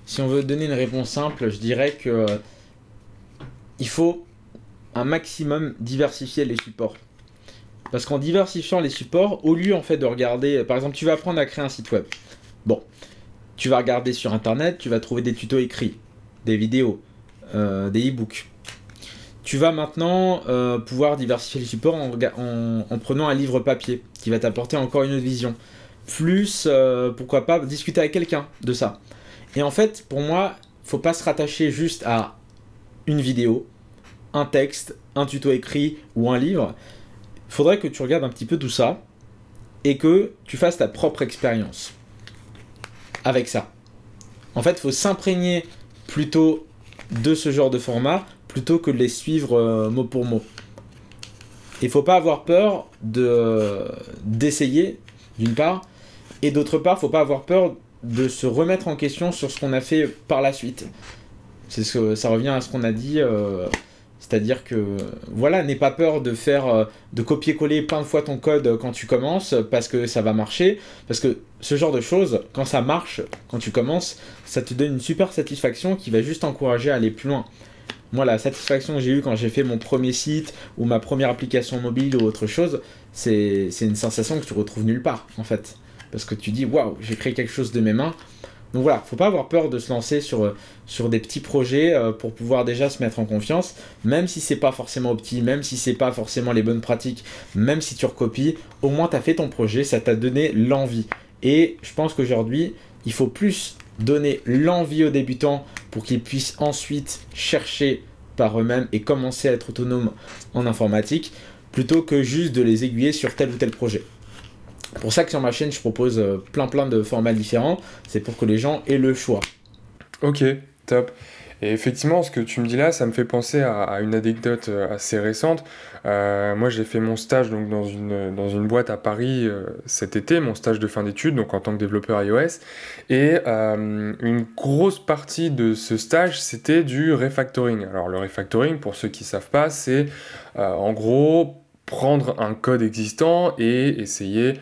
si on veut donner une réponse simple, je dirais que euh, il faut un maximum diversifier les supports. Parce qu'en diversifiant les supports, au lieu en fait de regarder, par exemple, tu vas apprendre à créer un site web. Bon, tu vas regarder sur internet, tu vas trouver des tutos écrits, des vidéos, euh, des e-books. Tu vas maintenant euh, pouvoir diversifier les supports en, prenant un livre papier qui va t'apporter encore une autre vision. Plus, euh, pourquoi pas, discuter avec quelqu'un de ça. Et en fait, pour moi, faut pas se rattacher juste à une vidéo, un texte, un tuto écrit ou un livre. Il faudrait que tu regardes un petit peu tout ça et que tu fasses ta propre expérience avec ça. En fait, il faut s'imprégner plutôt de ce genre de format plutôt que de les suivre euh, mot pour mot. Il faut pas avoir peur de d'essayer d'une part et d'autre part, faut pas avoir peur de se remettre en question sur ce qu'on a fait par la suite. C'est ce que ça revient à ce qu'on a dit euh, c'est-à-dire que, voilà, n'aie pas peur de faire, euh, de copier-coller plein de fois ton code quand tu commences, parce que ça va marcher. Parce que ce genre de choses, quand ça marche, quand tu commences, ça te donne une super satisfaction qui va juste t'encourager à aller plus loin. Moi, la satisfaction que j'ai eue quand j'ai fait mon premier site ou ma première application mobile ou autre chose, c'est une sensation que tu retrouves nulle part, en fait. Parce que tu dis, waouh, j'ai créé quelque chose de mes mains donc voilà, faut pas avoir peur de se lancer sur, euh, des petits projets euh, pour pouvoir déjà se mettre en confiance, même si c'est pas forcément opti, même si c'est pas forcément les bonnes pratiques, même si tu recopies, au moins tu as fait ton projet, ça t'a donné l'envie. Et je pense qu'aujourd'hui, il faut plus donner l'envie aux débutants pour qu'ils puissent ensuite chercher par eux-mêmes et commencer à être autonomes en informatique, plutôt que juste de les aiguiller sur tel ou tel projet pour ça que sur ma chaîne, je propose euh, plein plein de formats différents. C'est pour que les gens aient le choix. Ok, top. Et effectivement, ce que tu me dis là, ça me fait penser à, une anecdote euh, assez récente. Euh, moi, j'ai fait mon stage donc, dans, une, dans une boîte à Paris cet été, mon stage de fin d'études, donc en tant que développeur iOS. Et une grosse partie de ce stage, c'était du refactoring. Alors, le refactoring, pour ceux qui ne savent pas, c'est en gros prendre un code existant et essayer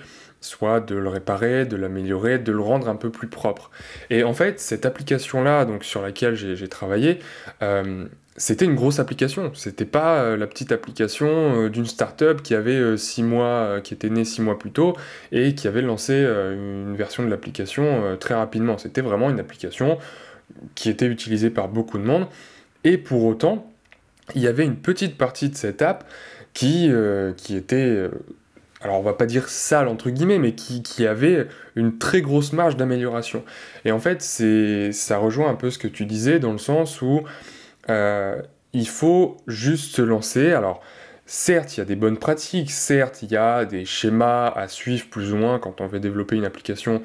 soit de le réparer, de l'améliorer, de le rendre un peu plus propre. Et en fait, cette application-là, donc sur laquelle j'ai travaillé, euh, c'était une grosse application. C'était pas euh, la petite application euh, d'une startup qui avait six mois, qui était née six mois plus tôt et qui avait lancé une version de l'application très rapidement. C'était vraiment une application qui était utilisée par beaucoup de monde. Et pour autant, il y avait une petite partie de cette app qui, qui était alors on va pas dire sale entre guillemets, mais qui, avait une très grosse marge d'amélioration. Et en fait, ça rejoint un peu ce que tu disais dans le sens où euh, il faut juste se lancer. Alors, certes, il y a des bonnes pratiques, certes, il y a des schémas à suivre plus ou moins quand on veut développer une application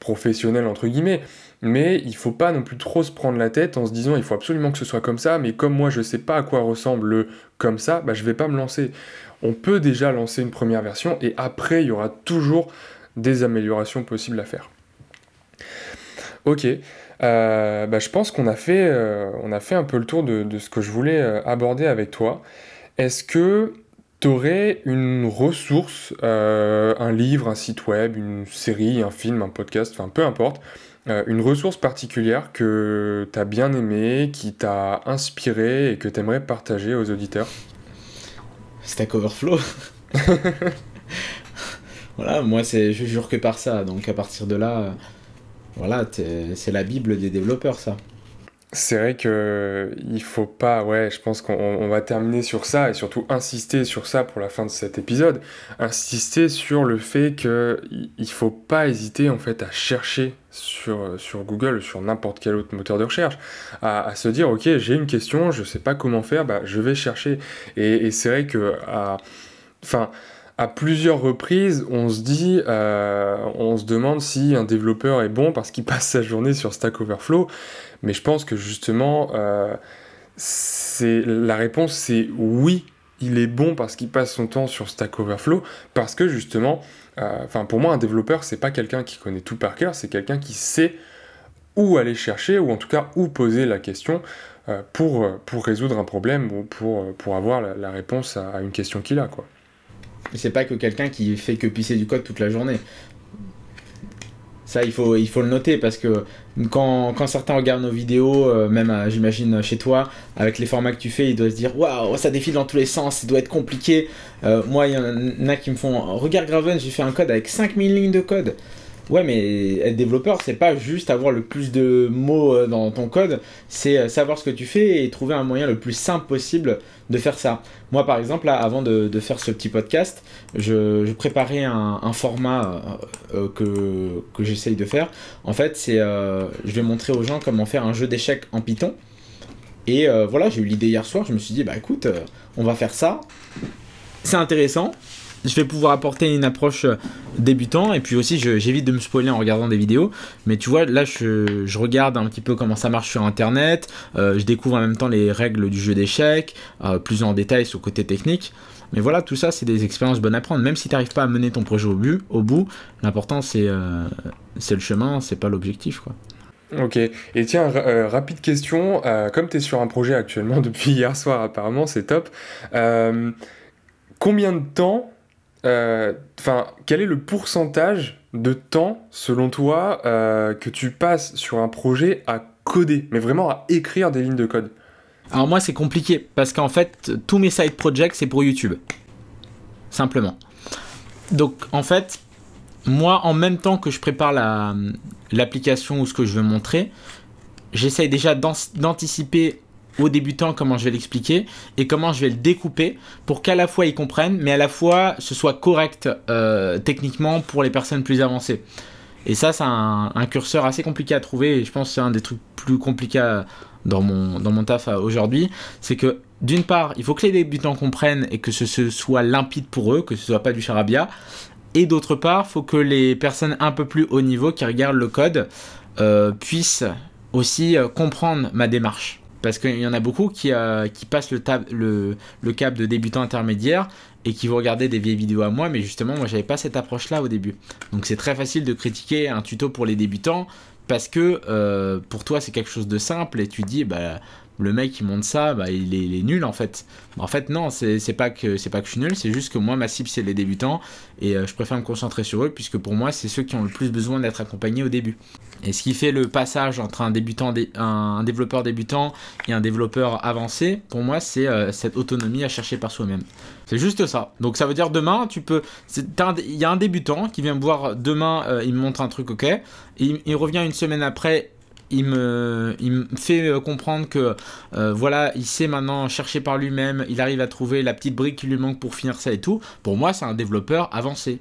professionnelle entre guillemets, mais il faut pas non plus trop se prendre la tête en se disant il faut absolument que ce soit comme ça, mais comme moi je sais pas à quoi ressemble le comme ça, bah je vais pas me lancer on peut déjà lancer une première version et après il y aura toujours des améliorations possibles à faire. Ok, euh, bah, je pense qu'on a, fait, euh, a fait un peu le tour de, ce que je voulais euh, aborder avec toi. Est-ce que tu aurais une ressource, un livre, un site web, une série, un film, un podcast, enfin peu importe, une ressource particulière que tu as bien aimé, qui t'a inspiré et que tu aimerais partager aux auditeurs? Stack Overflow. voilà, moi c'est, je jure que par ça. Donc à partir de là, voilà, c'est la bible des développeurs ça. C'est vrai que il faut pas, ouais, je pense qu'on va terminer sur ça et surtout insister sur ça pour la fin de cet épisode. Insister sur le fait que il faut pas hésiter en fait à chercher sur, sur Google, sur n'importe quel autre moteur de recherche, à, se dire ok j'ai une question, je sais pas comment faire, bah je vais chercher. Et, c'est vrai que enfin à plusieurs reprises, on se dit, euh, on se demande si un développeur est bon parce qu'il passe sa journée sur Stack Overflow. Mais je pense que justement, euh, la réponse c'est oui, il est bon parce qu'il passe son temps sur Stack Overflow, parce que justement, euh, enfin pour moi un développeur c'est pas quelqu'un qui connaît tout par cœur, c'est quelqu'un qui sait où aller chercher ou en tout cas où poser la question euh, pour, résoudre un problème ou pour, pour avoir la, réponse à, à, une question qu'il a quoi. C'est pas que quelqu'un qui fait que pisser du code toute la journée. Ça, il faut, le noter parce que quand, quand certains regardent nos vidéos, euh, même euh, j'imagine chez toi, avec les formats que tu fais, ils doivent se dire Waouh, ça défile dans tous les sens, ça doit être compliqué. Euh, moi, il y en a qui me font Regarde Graven, j'ai fait un code avec 5000 lignes de code. Ouais, mais être développeur, c'est pas juste avoir le plus de mots euh, dans ton code, c'est euh, savoir ce que tu fais et trouver un moyen le plus simple possible de faire ça. Moi, par exemple, avant de, faire ce petit podcast, je, préparais un, format euh, que, j'essaye de faire. En fait, c'est je vais montrer aux gens comment faire un jeu d'échecs en Python. Et voilà, j'ai eu l'idée hier soir, je me suis dit, bah écoute, on va faire ça. C'est intéressant, je vais pouvoir apporter une approche euh, débutant. Et puis aussi j'évite de me spoiler en regardant des vidéos. Mais tu vois là je, regarde un petit peu comment ça marche sur internet. Euh, je découvre en même temps les règles du jeu d'échecs euh, plus en détail sur le côté technique. Mais voilà tout ça c'est des expériences bonnes à prendre. Même si tu n'arrives pas à mener ton projet au but au bout l'important c'est c'est le chemin c'est pas l'objectif quoi. Ok, et tiens, rapide question, comme tu es sur un projet actuellement depuis hier soir apparemment, c'est top, combien de temps enfin, quel est le pourcentage de temps, selon toi, euh, que tu passes sur un projet à coder, mais vraiment à écrire des lignes de code? Alors moi, c'est compliqué, parce qu'en fait, tous mes side projects, c'est pour YouTube. Simplement. Donc, en fait, moi, en même temps que je prépare l'application ou ce que je veux montrer, j'essaye déjà d'anticiper aux débutants comment je vais l'expliquer et comment je vais le découper pour qu'à la fois ils comprennent, mais à la fois ce soit correct euh, techniquement pour les personnes plus avancées. Et ça, c'est un, curseur assez compliqué à trouver et je pense que c'est un des trucs plus compliqués dans mon, dans mon taf aujourd'hui. C'est que d'une part, il faut que les débutants comprennent et que ce, soit limpide pour eux, que ce soit pas du charabia. Et d'autre part, il faut que les personnes un peu plus haut niveau qui regardent le code euh, puissent aussi euh, comprendre ma démarche. Parce qu'il y en a beaucoup qui, euh, passent le, cap de débutant intermédiaire et qui vont regarder des vieilles vidéos à moi, mais justement, moi, j'avais pas cette approche-là au début. Donc, c'est très facile de critiquer un tuto pour les débutants parce que euh, pour toi, c'est quelque chose de simple et tu dis, bah, le mec qui monte ça, bah, il, est, nul en fait. En fait, non, c'est pas que pas que je suis nul, c'est juste que moi, ma cible, c'est les débutants et euh, je préfère me concentrer sur eux puisque pour moi, c'est ceux qui ont le plus besoin d'être accompagnés au début. Et ce qui fait le passage entre un débutant, un développeur débutant et un développeur avancé, pour moi, c'est euh, cette autonomie à chercher par soi-même. C'est juste ça. Donc ça veut dire demain, tu peux. Il y a un débutant qui vient me voir demain, euh, il me montre un truc, ok. il revient une semaine après, il me, fait euh, comprendre que euh, voilà, il sait maintenant chercher par lui-même, il arrive à trouver la petite brique qui lui manque pour finir ça et tout. Pour moi, c'est un développeur avancé.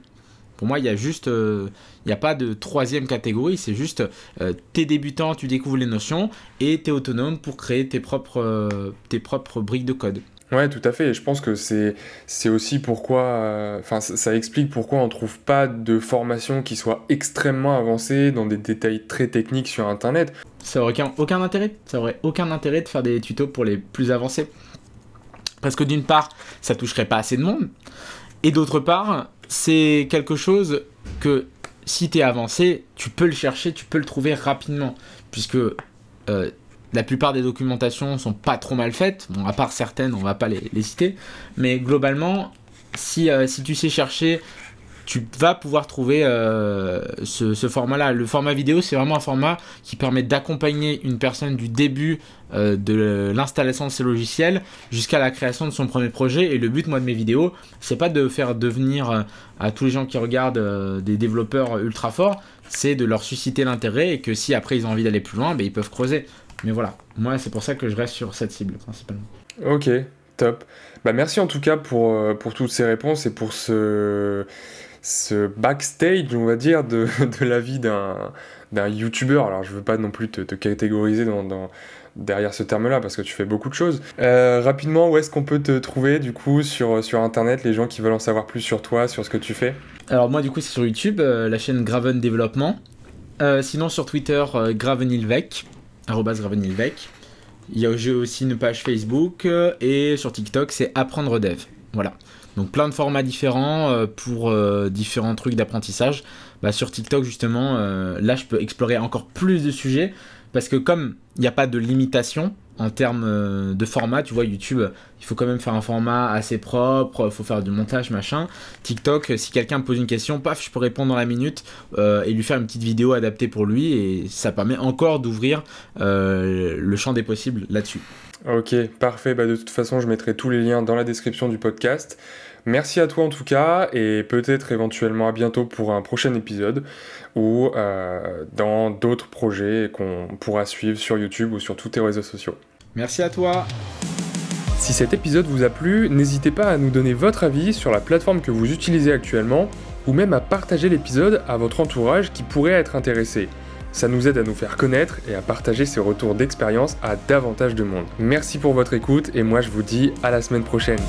Pour moi, il y a juste, euh, il n'y a pas de troisième catégorie, c'est juste, t'es débutant, tu découvres les notions et t'es autonome pour créer tes propres, tes propres briques de code. Ouais, tout à fait. Et je pense que c'est, aussi pourquoi. Euh, enfin, ça, explique pourquoi on trouve pas de formation qui soit extrêmement avancée dans des détails très techniques sur Internet. Ça aurait aucun, aucun intérêt. Ça aurait aucun intérêt de faire des tutos pour les plus avancés. Parce que d'une part, ça toucherait pas assez de monde. Et d'autre part, c'est quelque chose que si tu es avancé, tu peux le chercher, tu peux le trouver rapidement. Puisque euh, la plupart des documentations sont pas trop mal faites, bon, à part certaines, on va pas les, citer, mais globalement, si, euh, si tu sais chercher, tu vas pouvoir trouver euh, ce, format-là. Le format vidéo, c'est vraiment un format qui permet d'accompagner une personne du début euh, de l'installation de ses logiciels jusqu'à la création de son premier projet. Et le but, moi, de mes vidéos, c'est pas de faire devenir à tous les gens qui regardent des développeurs ultra forts, c'est de leur susciter l'intérêt et que si après ils ont envie d'aller plus loin, ben, ils peuvent creuser. Mais voilà, moi c'est pour ça que je reste sur cette cible principalement. Ok, top. Bah, merci en tout cas pour, euh, pour toutes ces réponses et pour ce, ce backstage, on va dire, de, de la vie d'un, d'un YouTuber. Alors je veux pas non plus te, te catégoriser dans, dans, derrière ce terme-là parce que tu fais beaucoup de choses. Euh, rapidement, où est-ce qu'on peut te trouver du coup sur, sur Internet, les gens qui veulent en savoir plus sur toi, sur ce que tu fais? Alors moi du coup c'est sur YouTube, euh, la chaîne Graven Développement. sinon sur Twitter, Gravenilvec. Gravenilvec. Il y a aussi une page Facebook euh, et sur TikTok, c'est apprendre dev. Voilà. Donc plein de formats différents euh, pour euh, différents trucs d'apprentissage. Bah, sur TikTok, justement, là, je peux explorer encore plus de sujets parce que comme il n'y a pas de limitation, en termes euh, de format, tu vois, YouTube, il faut quand même faire un format assez propre, il faut faire du montage, machin. TikTok, si quelqu'un me pose une question, paf, je peux répondre dans la minute euh, et lui faire une petite vidéo adaptée pour lui et ça permet encore d'ouvrir euh, le champ des possibles là-dessus. Ok, parfait. Bah, de toute façon, je mettrai tous les liens dans la description du podcast. Merci à toi en tout cas, et peut-être éventuellement à bientôt pour un prochain épisode ou euh, dans d'autres projets qu'on pourra suivre sur YouTube ou sur tous tes réseaux sociaux. Merci à toi. Si cet épisode vous a plu, n'hésitez pas à nous donner votre avis sur la plateforme que vous utilisez actuellement ou même à partager l'épisode à votre entourage qui pourrait être intéressé. Ça nous aide à nous faire connaître et à partager ces retours d'expérience à davantage de monde. Merci pour votre écoute et moi je vous dis à la semaine prochaine.